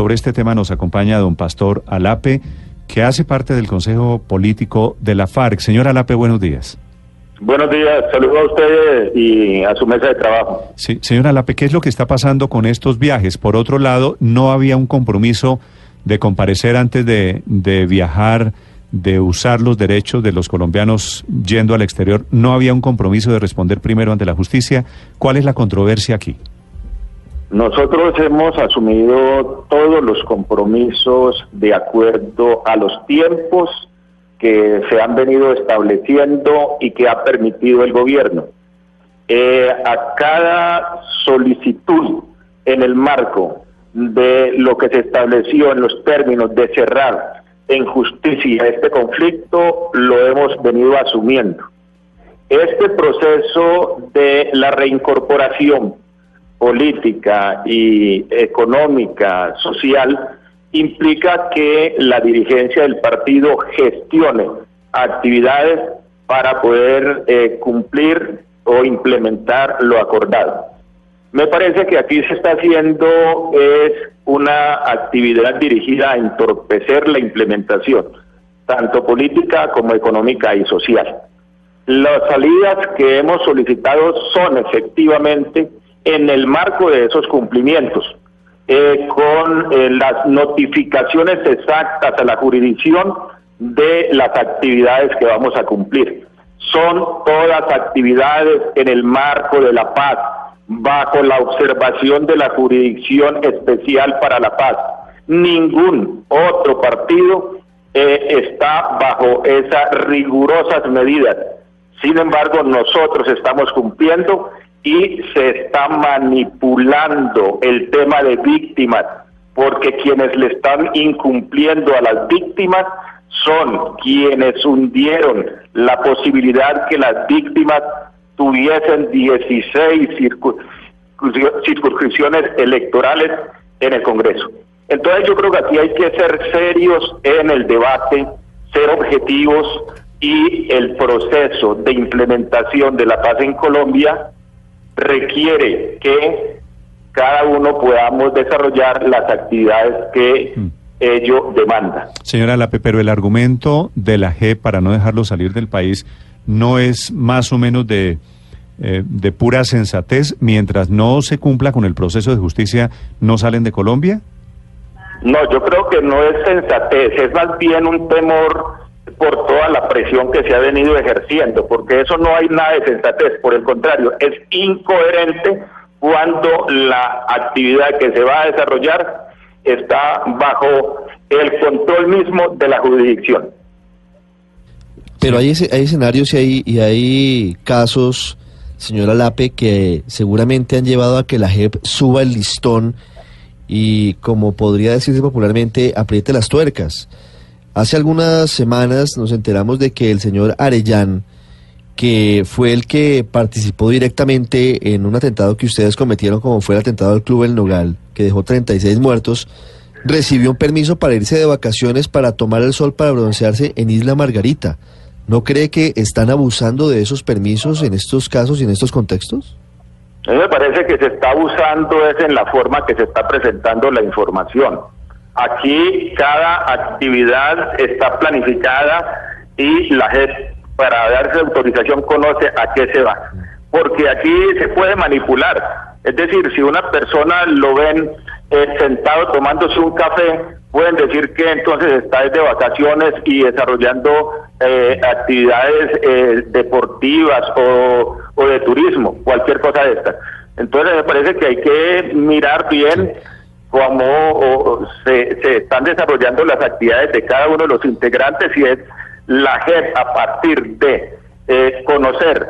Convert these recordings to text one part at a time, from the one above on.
sobre este tema nos acompaña don Pastor Alape, que hace parte del Consejo Político de la FARC. Señor Alape, buenos días. Buenos días, saludos a ustedes y a su mesa de trabajo. Sí, señor Alape, ¿qué es lo que está pasando con estos viajes? Por otro lado, no había un compromiso de comparecer antes de, de viajar, de usar los derechos de los colombianos yendo al exterior. No había un compromiso de responder primero ante la justicia. ¿Cuál es la controversia aquí? Nosotros hemos asumido todos los compromisos de acuerdo a los tiempos que se han venido estableciendo y que ha permitido el gobierno. Eh, a cada solicitud en el marco de lo que se estableció en los términos de cerrar en justicia este conflicto, lo hemos venido asumiendo. Este proceso de la reincorporación política y económica, social, implica que la dirigencia del partido gestione actividades para poder eh, cumplir o implementar lo acordado. Me parece que aquí se está haciendo es una actividad dirigida a entorpecer la implementación, tanto política como económica y social. Las salidas que hemos solicitado son efectivamente en el marco de esos cumplimientos, eh, con eh, las notificaciones exactas a la jurisdicción de las actividades que vamos a cumplir. Son todas actividades en el marco de la paz, bajo la observación de la Jurisdicción Especial para la Paz. Ningún otro partido eh, está bajo esas rigurosas medidas. Sin embargo, nosotros estamos cumpliendo y se está manipulando el tema de víctimas, porque quienes le están incumpliendo a las víctimas son quienes hundieron la posibilidad que las víctimas tuviesen 16 circunscripciones electorales en el Congreso. Entonces yo creo que aquí hay que ser serios en el debate, ser objetivos y el proceso de implementación de la paz en Colombia requiere que cada uno podamos desarrollar las actividades que mm. ello demanda. Señora Lape, pero el argumento de la G para no dejarlo salir del país no es más o menos de, eh, de pura sensatez. Mientras no se cumpla con el proceso de justicia, ¿no salen de Colombia? No, yo creo que no es sensatez, es más bien un temor por toda la presión que se ha venido ejerciendo, porque eso no hay nada de sensatez, por el contrario, es incoherente cuando la actividad que se va a desarrollar está bajo el control mismo de la jurisdicción. Pero hay, hay escenarios y hay, y hay casos, señora Lape, que seguramente han llevado a que la JEP suba el listón y, como podría decirse popularmente, apriete las tuercas. Hace algunas semanas nos enteramos de que el señor Arellán, que fue el que participó directamente en un atentado que ustedes cometieron, como fue el atentado al Club El Nogal, que dejó 36 muertos, recibió un permiso para irse de vacaciones para tomar el sol para broncearse en Isla Margarita. ¿No cree que están abusando de esos permisos en estos casos y en estos contextos? A mí me parece que se está abusando es en la forma que se está presentando la información. Aquí cada actividad está planificada y la gente para darse autorización conoce a qué se va. Porque aquí se puede manipular. Es decir, si una persona lo ven eh, sentado tomándose un café, pueden decir que entonces está de vacaciones y desarrollando eh, actividades eh, deportivas o, o de turismo, cualquier cosa de estas. Entonces me parece que hay que mirar bien cómo se, se, están desarrollando las actividades de cada uno de los integrantes y es la JEP a partir de eh, conocer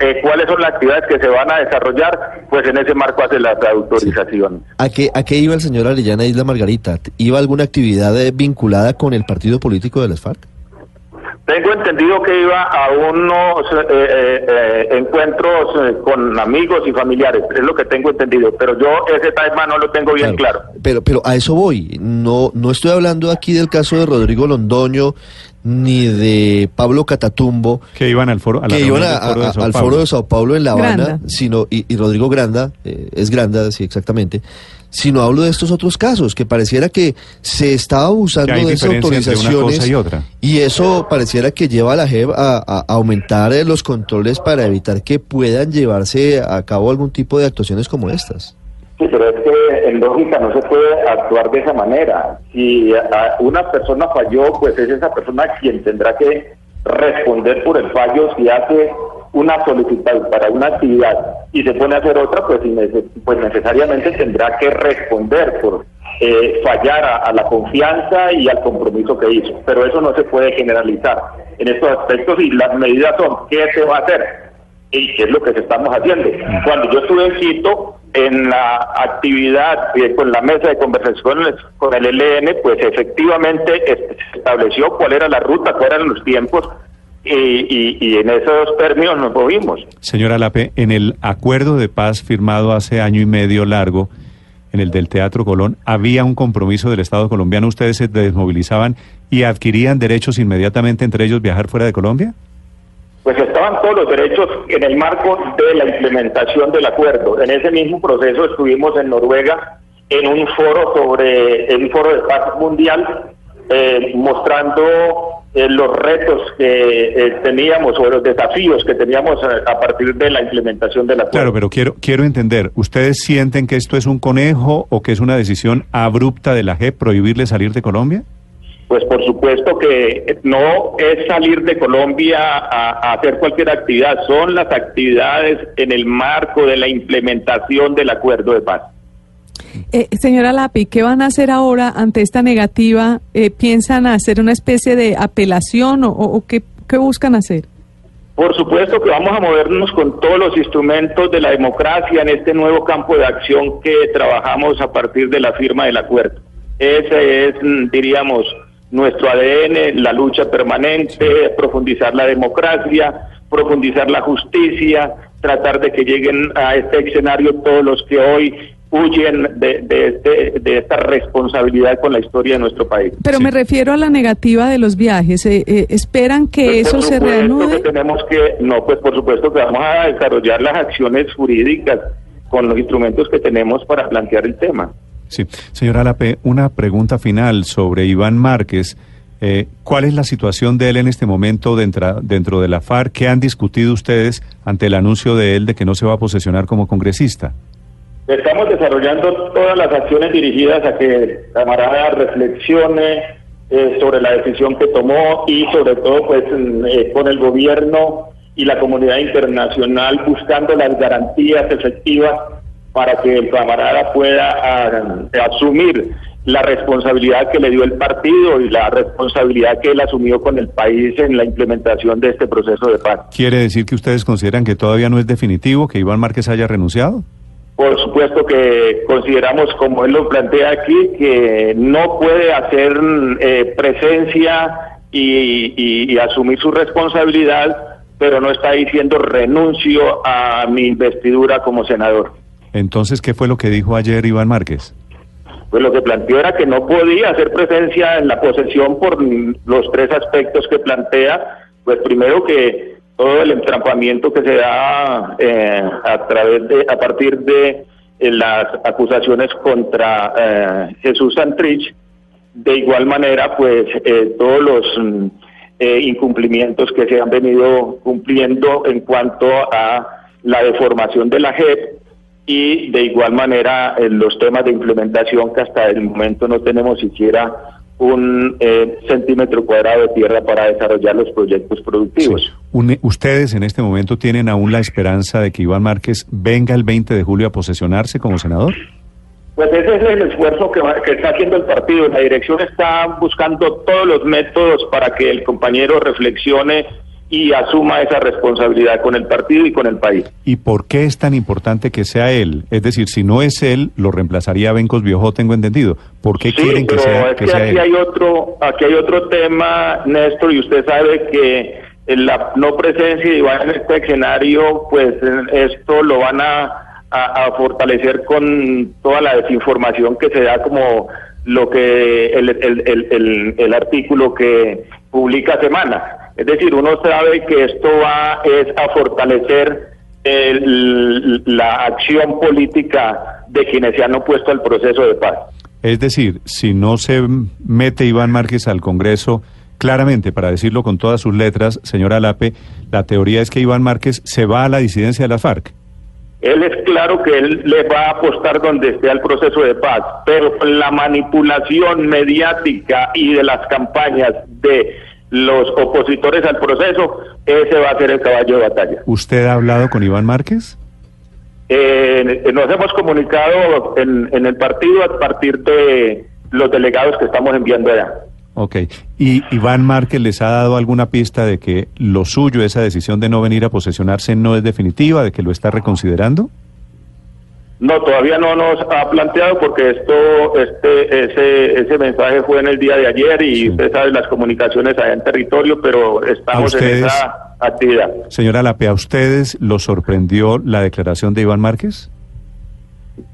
eh, cuáles son las actividades que se van a desarrollar, pues en ese marco hace las autorizaciones. ¿A, qué, ¿A qué iba el señor Arellana Isla Margarita? ¿Iba alguna actividad eh, vinculada con el partido político de las FARC? Tengo entendido que iba a unos eh, eh, eh, encuentros con amigos y familiares, es lo que tengo entendido, pero yo ese tema no lo tengo bien claro. Pero, pero a eso voy, no, no estoy hablando aquí del caso de Rodrigo Londoño, ni de Pablo Catatumbo. Que iban al foro, que iban al foro de Sao Paulo en La Habana, sino, y, Rodrigo Granda, eh, es Granda, sí, exactamente, sino hablo de estos otros casos, que pareciera que se estaba abusando de esas autorizaciones y, otra. y eso pareciera que lleva a la JEP a, aumentar eh, los controles para evitar que puedan llevarse a cabo algún tipo de actuaciones como estas. Sí, pero es que en lógica no se puede actuar de esa manera. Si una persona falló, pues es esa persona quien tendrá que responder por el fallo si hace una solicitud para una actividad y se pone a hacer otra, pues, pues necesariamente tendrá que responder por eh, fallar a, la confianza y al compromiso que hizo. Pero eso no se puede generalizar en estos aspectos y las medidas son qué se va a hacer y qué es lo que estamos haciendo. Cuando yo estuve en Quito, en la actividad eh, con la mesa de conversaciones con el LN, pues efectivamente se estableció cuál era la ruta, cuáles eran los tiempos y, en esos términos nos movimos. Señora Lape, en el acuerdo de paz firmado hace año y medio largo, en el del Teatro Colón, había un compromiso del Estado colombiano, ustedes se desmovilizaban y adquirían derechos inmediatamente, entre ellos viajar fuera de Colombia? Pues estaban todos los derechos en el marco de la implementación del acuerdo. En ese mismo proceso estuvimos en Noruega en un foro sobre el foro de paz mundial eh, mostrando eh, los retos que eh, teníamos o los desafíos que teníamos a, partir de la implementación de la Claro, pero quiero quiero entender, ¿ustedes sienten que esto es un conejo o que es una decisión abrupta de la JEP prohibirle salir de Colombia? Pues por supuesto que no es salir de Colombia a hacer cualquier actividad, son las actividades en el marco de la implementación del acuerdo de paz. Eh, señora Lapi, ¿qué van a hacer ahora ante esta negativa? Eh, ¿Piensan hacer una especie de apelación o, qué, buscan hacer? Por supuesto que vamos a movernos con todos los instrumentos de la democracia en este nuevo campo de acción que trabajamos a partir de la firma del acuerdo. Ese es, mm, diríamos, nuestro ADN, la lucha permanente, profundizar la democracia, profundizar la justicia, tratar de que lleguen a este escenario todos los que hoy huyen de, de, de, esta responsabilidad con la historia de nuestro país. Pero me refiero a la negativa de los viajes. Eh, eh, ¿Esperan que pues, eso se reanude? Que tenemos que, no, pues por supuesto que vamos a desarrollar las acciones jurídicas con los instrumentos que tenemos para plantear el tema. Sí, señora Lape, una pregunta final sobre Iván Márquez. Eh, ¿Cuál es la situación de él en este momento dentro, dentro de la FARC? ¿Qué han discutido ustedes ante el anuncio de él de que no se va a posesionar como congresista? Estamos desarrollando todas las acciones dirigidas a que el camarada reflexione eh, sobre la decisión que tomó y sobre todo pues eh, con el gobierno y la comunidad internacional buscando las garantías efectivas para que el camarada pueda ah, asumir la responsabilidad que le dio el partido y la responsabilidad que él asumió con el país en la implementación de este proceso de paz. ¿Quiere decir que ustedes consideran que todavía no es definitivo que Iván Márquez haya renunciado? Por supuesto que consideramos, como él lo plantea aquí, que no puede hacer eh, presencia y, asumir su responsabilidad, pero no está diciendo renuncio a mi investidura como senador. Entonces, ¿qué fue lo que dijo ayer Iván Márquez? Pues lo que planteó era que no podía hacer presencia en la posesión por los tres aspectos que plantea. Pues primero que todo el entrampamiento que se da eh, a través de a partir de eh, las acusaciones contra eh, Jesús Santrich de igual manera pues todos los mm, incumplimientos que se han venido cumpliendo en cuanto a la deformación de la JEP y de igual manera los temas de implementación que hasta el momento no tenemos siquiera un eh, centímetro cuadrado de tierra para desarrollar los proyectos productivos. ¿Ustedes en este momento tienen aún la esperanza de que Iván Márquez venga el 20 de julio a posesionarse como senador? Pues ese es el esfuerzo que, que está haciendo el partido. La dirección está buscando todos los métodos para que el compañero reflexione y asuma esa responsabilidad con el partido y con el país. ¿Y por qué es tan importante que sea él? Es decir, si no es él, lo reemplazaría Bencos Viejo, tengo entendido. ¿Por qué quieren que sea, es que, aquí Hay otro, aquí hay otro tema, Néstor, y usted sabe que la no presencia de Iván en este escenario, pues esto lo van a, fortalecer con toda la desinformación que se da como lo que el, el, el, el, artículo que publica Semana. Es decir, uno sabe que esto va es a fortalecer la acción política de quienes se han opuesto al proceso de paz. Es decir, si no se mete Iván Márquez al Congreso, claramente, para decirlo con todas sus letras, señora Lape, la teoría es que Iván Márquez se va a la disidencia de la FARC. Él es claro que él le va a apostar donde esté el proceso de paz, pero la manipulación mediática y de las campañas de los opositores al proceso, ese va a ser el caballo de batalla. ¿Usted ha hablado con Iván Márquez? Eh, nos hemos comunicado en, en el partido a partir de los delegados que estamos enviando allá. Ok. ¿Y Iván Márquez les ha dado alguna pista de que lo suyo, esa decisión de no venir a posesionarse, no es definitiva, de que lo está reconsiderando? No, todavía no nos ha planteado porque esto, este, ese, ese mensaje fue en el día de ayer y usted sabe las comunicaciones allá en territorio, pero estamos en esa actividad. Señora Lape, ¿a ustedes lo sorprendió la declaración de Iván Márquez?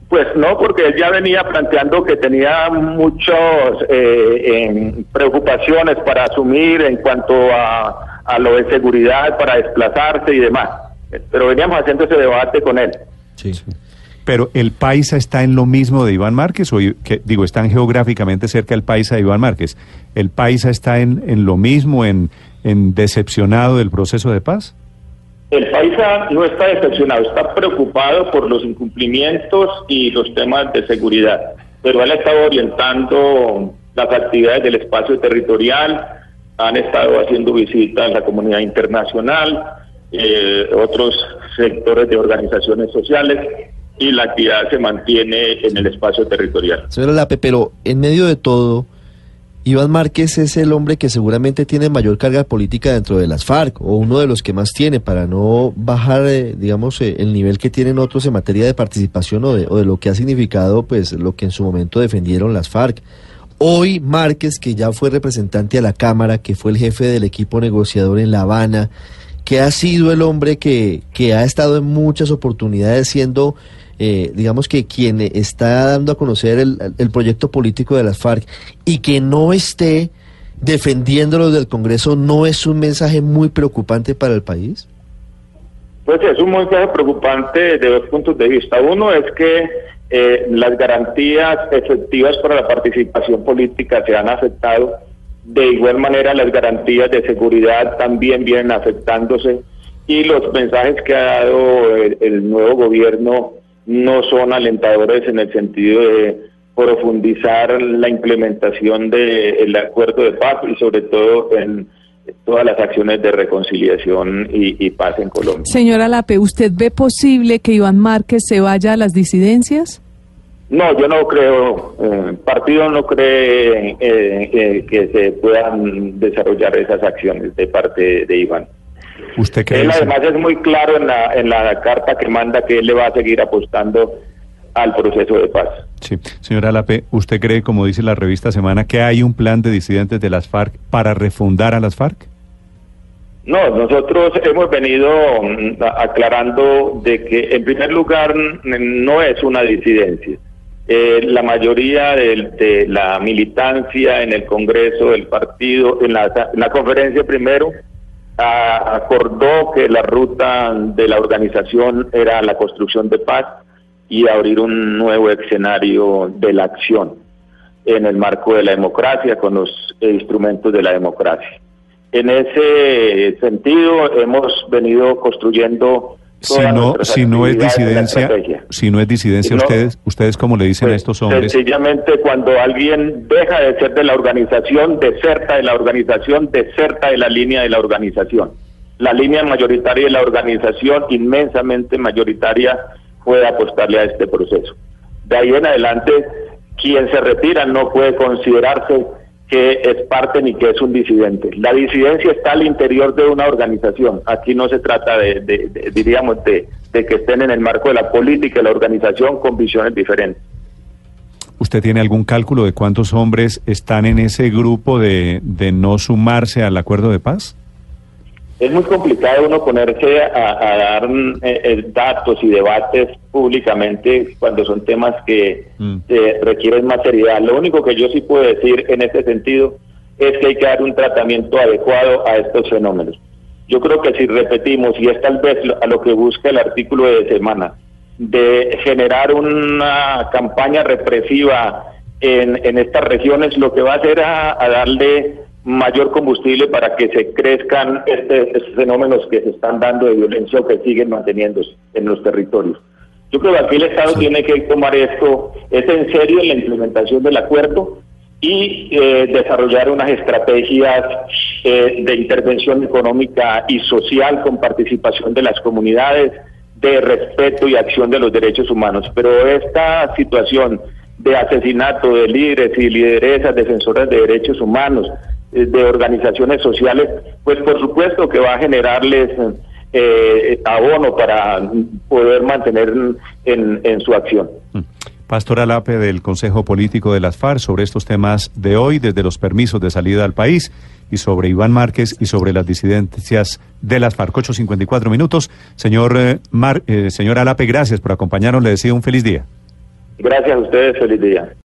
Pues no, porque él ya venía planteando que tenía muchas eh, preocupaciones para asumir en cuanto a, a, lo de seguridad, para desplazarse y demás. Pero veníamos haciendo ese debate con él. Sí. Pero el Paisa está en lo mismo de Iván Márquez, o que, digo, están geográficamente cerca del Paisa de Iván Márquez. ¿El Paisa está en, en lo mismo, en, en decepcionado del proceso de paz? El paisa no está decepcionado, está preocupado por los incumplimientos y los temas de seguridad, pero él ha estado orientando las actividades del espacio territorial, han estado haciendo visitas a la comunidad internacional, eh, otros sectores de organizaciones sociales y la actividad se mantiene en el espacio territorial. Señora Lape, pero en medio de todo, Iván Márquez es el hombre que seguramente tiene mayor carga política dentro de las FARC, o uno de los que más tiene, para no bajar, eh, digamos, eh, el nivel que tienen otros en materia de participación o de, lo que ha significado, pues, lo que en su momento defendieron las FARC. Hoy Márquez, que ya fue representante a la Cámara, que fue el jefe del equipo negociador en La Habana, que ha sido el hombre que ha estado en muchas oportunidades siendo eh, digamos que quien está dando a conocer el, proyecto político de las FARC y que no esté defendiéndolo del Congreso, ¿no es un mensaje muy preocupante para el país? Pues es un mensaje preocupante de dos puntos de vista. Uno es que eh, las garantías efectivas para la participación política se han afectado. De igual manera, las garantías de seguridad también vienen afectándose. Y los mensajes que ha dado el nuevo gobierno no son alentadores en el sentido de profundizar la implementación del acuerdo de paz y sobre todo en todas las acciones de reconciliación y, paz en Colombia. Señora Lape, ¿usted ve posible que Iván Márquez se vaya a las disidencias? No, yo no creo, el eh, partido no cree eh, eh, que se puedan desarrollar esas acciones de parte de Iván. ¿Usted cree él además es muy claro en la, en la carta que manda que él le va a seguir apostando al proceso de paz. Sí, señora Lape, ¿usted cree, como dice la revista Semana, que hay un plan de disidentes de las FARC para refundar a las FARC? No, nosotros hemos venido mm, aclarando de que en primer lugar no es una disidencia. Eh, la mayoría de, de, la militancia en el Congreso del partido, en la, en la conferencia primero, acordó que la ruta de la organización era la construcción de paz y abrir un nuevo escenario de la acción en el marco de la democracia, con los instrumentos de la democracia. En ese sentido, hemos venido construyendo si no, si no es disidencia, si no es disidencia, ustedes, ustedes cómo le dicen a pues, estos hombres. Sencillamente cuando alguien deja de ser de la organización, deserta de la organización, deserta de la línea de la organización. La línea mayoritaria de la organización, inmensamente mayoritaria, puede apostarle a este proceso. De ahí en adelante, quien se retira no puede considerarse que es parte ni que es un disidente. La disidencia está al interior de una organización. Aquí no se trata de, diríamos, de, que estén en el marco de la política y la organización con visiones diferentes. ¿Usted tiene algún cálculo de cuántos hombres están en ese grupo de, de no sumarse al acuerdo de paz? Es muy complicado uno ponerse a, dar eh, eh, datos y debates públicamente cuando son temas que mm. requieren más seriedad. Lo único que yo sí puedo decir en este sentido es que hay que dar un tratamiento adecuado a estos fenómenos. Yo creo que si repetimos, y es tal vez a lo que busca el artículo de semana, de generar una campaña represiva en, en estas regiones, lo que va a hacer a, darle mayor combustible para que se crezcan este, estos fenómenos que se están dando de violencia o que siguen manteniéndose en los territorios. Yo creo que aquí el Estado tiene que tomar esto, es en serio en la implementación del acuerdo y eh, desarrollar unas estrategias eh, de intervención económica y social con participación de las comunidades, de respeto y acción de los derechos humanos. Pero esta situación de asesinato de líderes y lideresas defensoras de derechos humanos, eh, de organizaciones sociales, pues por supuesto que va a generarles eh, abono para poder mantener en, en su acción. Mm. Pastor Alape del Consejo Político de las FARC sobre estos temas de hoy, desde los permisos de salida al país y sobre Iván Márquez y sobre las disidencias de las FARC. 8.54 minutos. Señor, eh, Mar, señor Alape, gracias por acompañarnos. Le deseo un feliz día. Gracias a ustedes, feliz día.